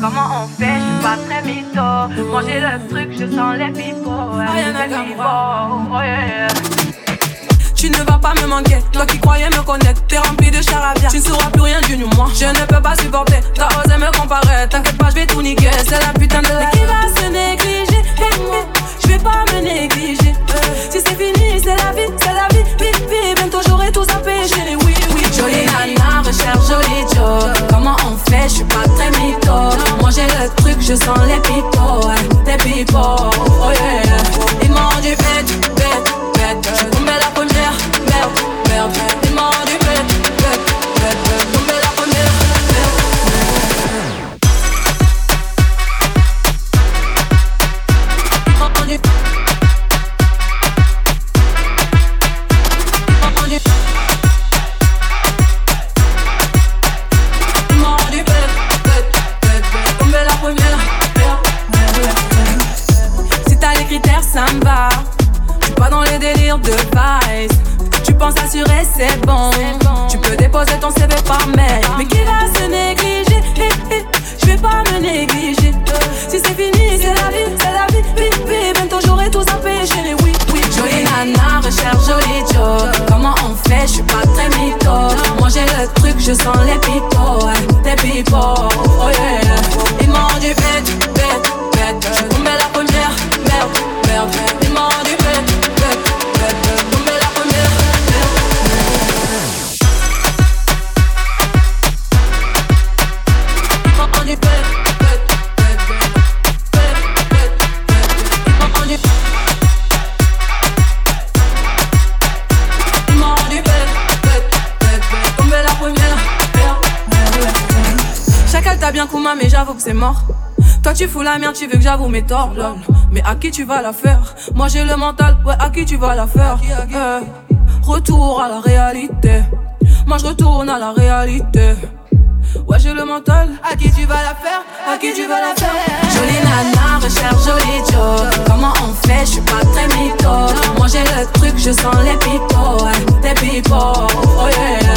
Comment on fait, je suis pas très mytho. Manger le truc, je sens les pipots. À oh yeah. Tu ne vas pas me manquer, toi qui croyais me connaître, t'es rempli de charabia. Tu ne sauras plus rien du moi. Je ne peux pas supporter, t'as je sens les pitos. De. Tu penses assurer, c'est bon. Tu peux déposer ton CV par mail. Mais qui va se négliger? Je vais pas me négliger. Si c'est fini, c'est la vie, c'est la vie. Vie, vie, bientôt j'aurai tout à pécher. Oui, oui, jolie nana, recherche joli Joe. Comment on fait? Je suis pas très mytho. Moi j'ai le truc, je sens les pipots. Des Bien Kuma, mais j'avoue que c'est mort. Toi tu fous la merde, tu veux que j'avoue mes torts, lol. Mais à qui tu vas la faire? Moi j'ai le mental, ouais, à qui tu vas la faire? Euh, Retour à la réalité. Moi je retourne à la réalité. Ouais, j'ai le mental. À qui tu vas la faire? À qui tu vas la faire? Jolie nana, recherche joli Joe. Comment on fait? Je suis pas très mytho. Moi j'ai le truc, je sens les pitos. ouais, Des pipots, oh yeah.